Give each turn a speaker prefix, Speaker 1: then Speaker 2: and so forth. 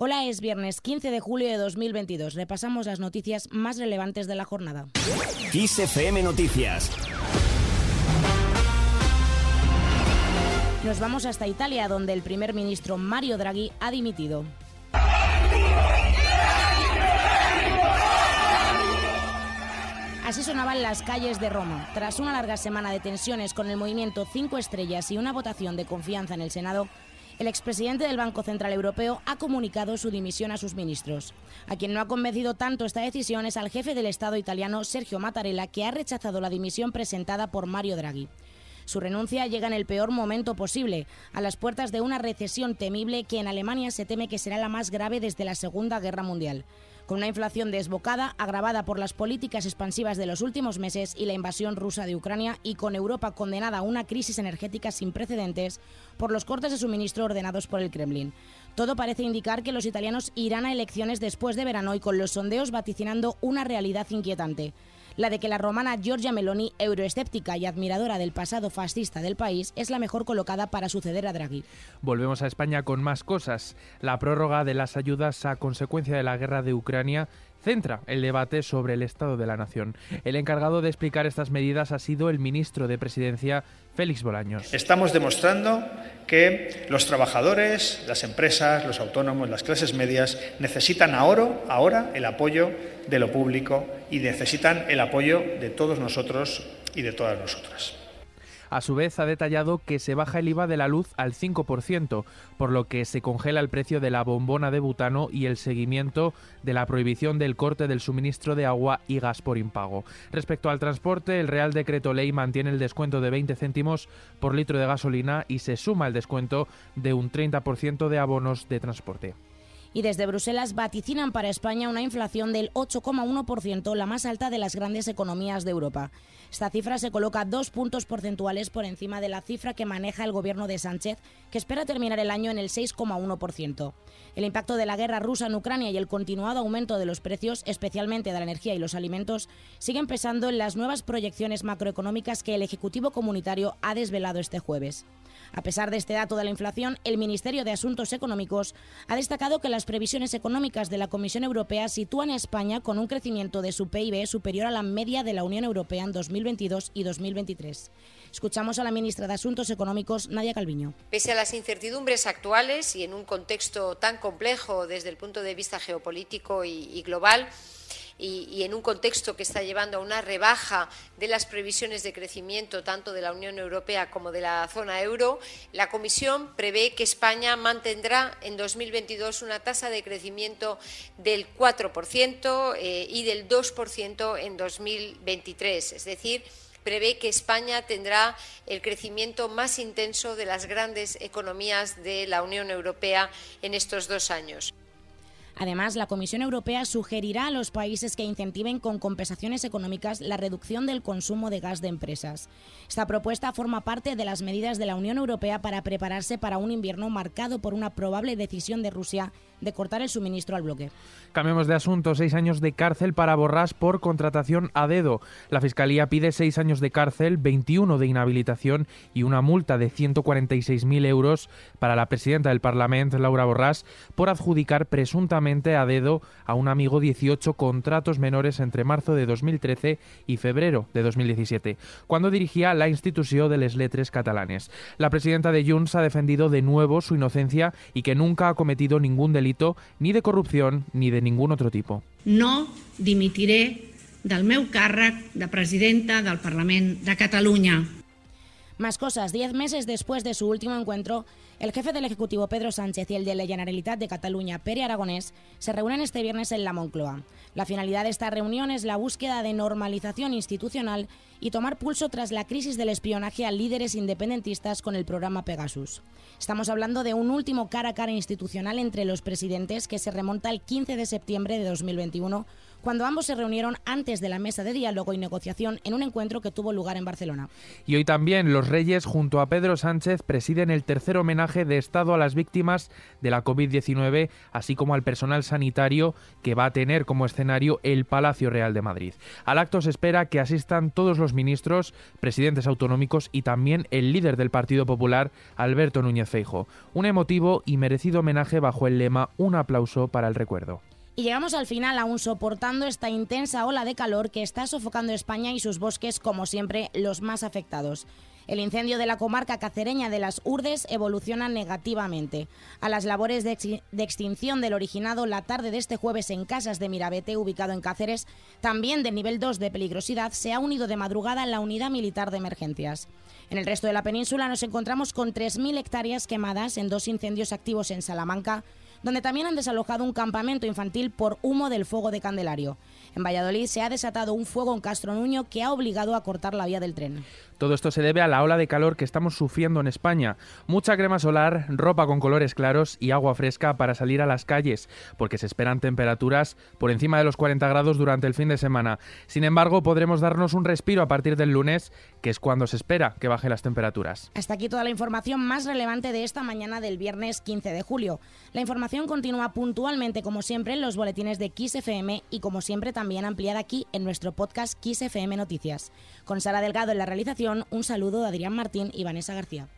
Speaker 1: Hola, es viernes 15 de julio de 2022. Repasamos las noticias más relevantes de la jornada.
Speaker 2: Kiss FM Noticias.
Speaker 1: Nos vamos hasta Italia, donde el primer ministro Mario Draghi ha dimitido. Así sonaban las calles de Roma. Tras una larga semana de tensiones con el movimiento Cinco Estrellas y una votación de confianza en el Senado, el expresidente del Banco Central Europeo ha comunicado su dimisión a sus ministros. A quien no ha convencido tanto esta decisión es al jefe del Estado italiano Sergio Mattarella, que ha rechazado la dimisión presentada por Mario Draghi. Su renuncia llega en el peor momento posible, a las puertas de una recesión temible que en Alemania se teme que será la más grave desde la Segunda Guerra Mundial con una inflación desbocada agravada por las políticas expansivas de los últimos meses y la invasión rusa de Ucrania y con Europa condenada a una crisis energética sin precedentes por los cortes de suministro ordenados por el Kremlin. Todo parece indicar que los italianos irán a elecciones después de verano y con los sondeos vaticinando una realidad inquietante la de que la romana Giorgia Meloni, euroescéptica y admiradora del pasado fascista del país, es la mejor colocada para suceder a Draghi.
Speaker 3: Volvemos a España con más cosas. La prórroga de las ayudas a consecuencia de la guerra de Ucrania centra el debate sobre el estado de la nación. El encargado de explicar estas medidas ha sido el ministro de Presidencia, Félix Bolaños.
Speaker 4: Estamos demostrando que los trabajadores, las empresas, los autónomos, las clases medias necesitan ahora, el apoyo de lo público y necesitan el apoyo de todos nosotros y de todas nosotras.
Speaker 3: A su vez, ha detallado que se baja el IVA de la luz al 5%, por lo que se congela el precio de la bombona de butano y el seguimiento de la prohibición del corte del suministro de agua y gas por impago. Respecto al transporte, el Real Decreto Ley mantiene el descuento de 20 céntimos por litro de gasolina y se suma el descuento de un 30% de abonos de transporte
Speaker 1: y desde Bruselas vaticinan para España una inflación del 8,1%, la más alta de las grandes economías de Europa. Esta cifra se coloca dos puntos porcentuales por encima de la cifra que maneja el gobierno de Sánchez, que espera terminar el año en el 6,1%. El impacto de la guerra rusa en Ucrania y el continuado aumento de los precios, especialmente de la energía y los alimentos, siguen pesando en las nuevas proyecciones macroeconómicas que el Ejecutivo Comunitario ha desvelado este jueves. A pesar de este dato de la inflación, el Ministerio de Asuntos Económicos ha destacado que las previsiones económicas de la Comisión Europea sitúan a España con un crecimiento de su PIB superior a la media de la Unión Europea en 2022 y 2023. Escuchamos a la ministra de Asuntos Económicos, Nadia Calviño.
Speaker 5: Pese a las incertidumbres actuales y en un contexto tan complejo desde el punto de vista geopolítico y, global, y, en un contexto que está llevando a una rebaja de las previsiones de crecimiento tanto de la Unión Europea como de la zona euro, la Comisión prevé que España mantendrá en 2022 una tasa de crecimiento del 4% eh, y del 2% en 2023. Es decir, prevé que España tendrá el crecimiento más intenso de las grandes economías de la Unión Europea en estos dos años.
Speaker 1: Además, la Comisión Europea sugerirá a los países que incentiven con compensaciones económicas la reducción del consumo de gas de empresas. Esta propuesta forma parte de las medidas de la Unión Europea para prepararse para un invierno marcado por una probable decisión de Rusia de cortar el suministro al bloque.
Speaker 3: Cambiemos de asunto. Seis años de cárcel para Borrás por contratación a dedo. La Fiscalía pide seis años de cárcel, 21 de inhabilitación y una multa de 146.000 euros para la presidenta del Parlamento, Laura Borrás, por adjudicar presuntamente a dedo a un amigo 18 contratos menores entre marzo de 2013 y febrero de 2017, cuando dirigía la institución de les Letres catalanes. La presidenta de Junts ha defendido de nuevo su inocencia y que nunca ha cometido ningún delito ni de corrupción ni de ningún otro tipo.
Speaker 6: No dimitiré del meu càrrec de presidenta del Parlament de Catalunya.
Speaker 1: Más cosas. Diez meses después de su último encuentro, el jefe del Ejecutivo Pedro Sánchez y el de la Generalitat de Cataluña, Pere Aragonés, se reúnen este viernes en la Moncloa. La finalidad de esta reunión es la búsqueda de normalización institucional y tomar pulso tras la crisis del espionaje a líderes independentistas con el programa Pegasus. Estamos hablando de un último cara a cara institucional entre los presidentes que se remonta al 15 de septiembre de 2021 cuando ambos se reunieron antes de la mesa de diálogo y negociación en un encuentro que tuvo lugar en Barcelona.
Speaker 3: Y hoy también los Reyes, junto a Pedro Sánchez, presiden el tercer homenaje de Estado a las víctimas de la COVID-19, así como al personal sanitario que va a tener como escenario el Palacio Real de Madrid. Al acto se espera que asistan todos los ministros, presidentes autonómicos y también el líder del Partido Popular, Alberto Núñez Feijo. Un emotivo y merecido homenaje bajo el lema Un aplauso para el recuerdo.
Speaker 1: Y llegamos al final aún soportando esta intensa ola de calor que está sofocando España y sus bosques como siempre los más afectados. El incendio de la comarca cacereña de las Urdes evoluciona negativamente. A las labores de, extinción del originado la tarde de este jueves en Casas de Mirabete, ubicado en Cáceres, también de nivel 2 de peligrosidad, se ha unido de madrugada la unidad militar de emergencias. En el resto de la península nos encontramos con 3.000 hectáreas quemadas en dos incendios activos en Salamanca, donde también han desalojado un campamento infantil por humo del fuego de Candelario. En Valladolid se ha desatado un fuego en Castro Nuño que ha obligado a cortar la vía del tren.
Speaker 3: Todo esto se debe a la ola de calor que estamos sufriendo en España. Mucha crema solar, ropa con colores claros y agua fresca para salir a las calles, porque se esperan temperaturas por encima de los 40 grados durante el fin de semana. Sin embargo, podremos darnos un respiro a partir del lunes, que es cuando se espera que bajen las temperaturas.
Speaker 1: Hasta aquí toda la información más relevante de esta mañana del viernes 15 de julio. La información continúa puntualmente, como siempre, en los boletines de Kiss FM y, como siempre, también ampliada aquí en nuestro podcast Kiss FM Noticias. Con Sara Delgado en la realización, un saludo de Adrián Martín y Vanessa García.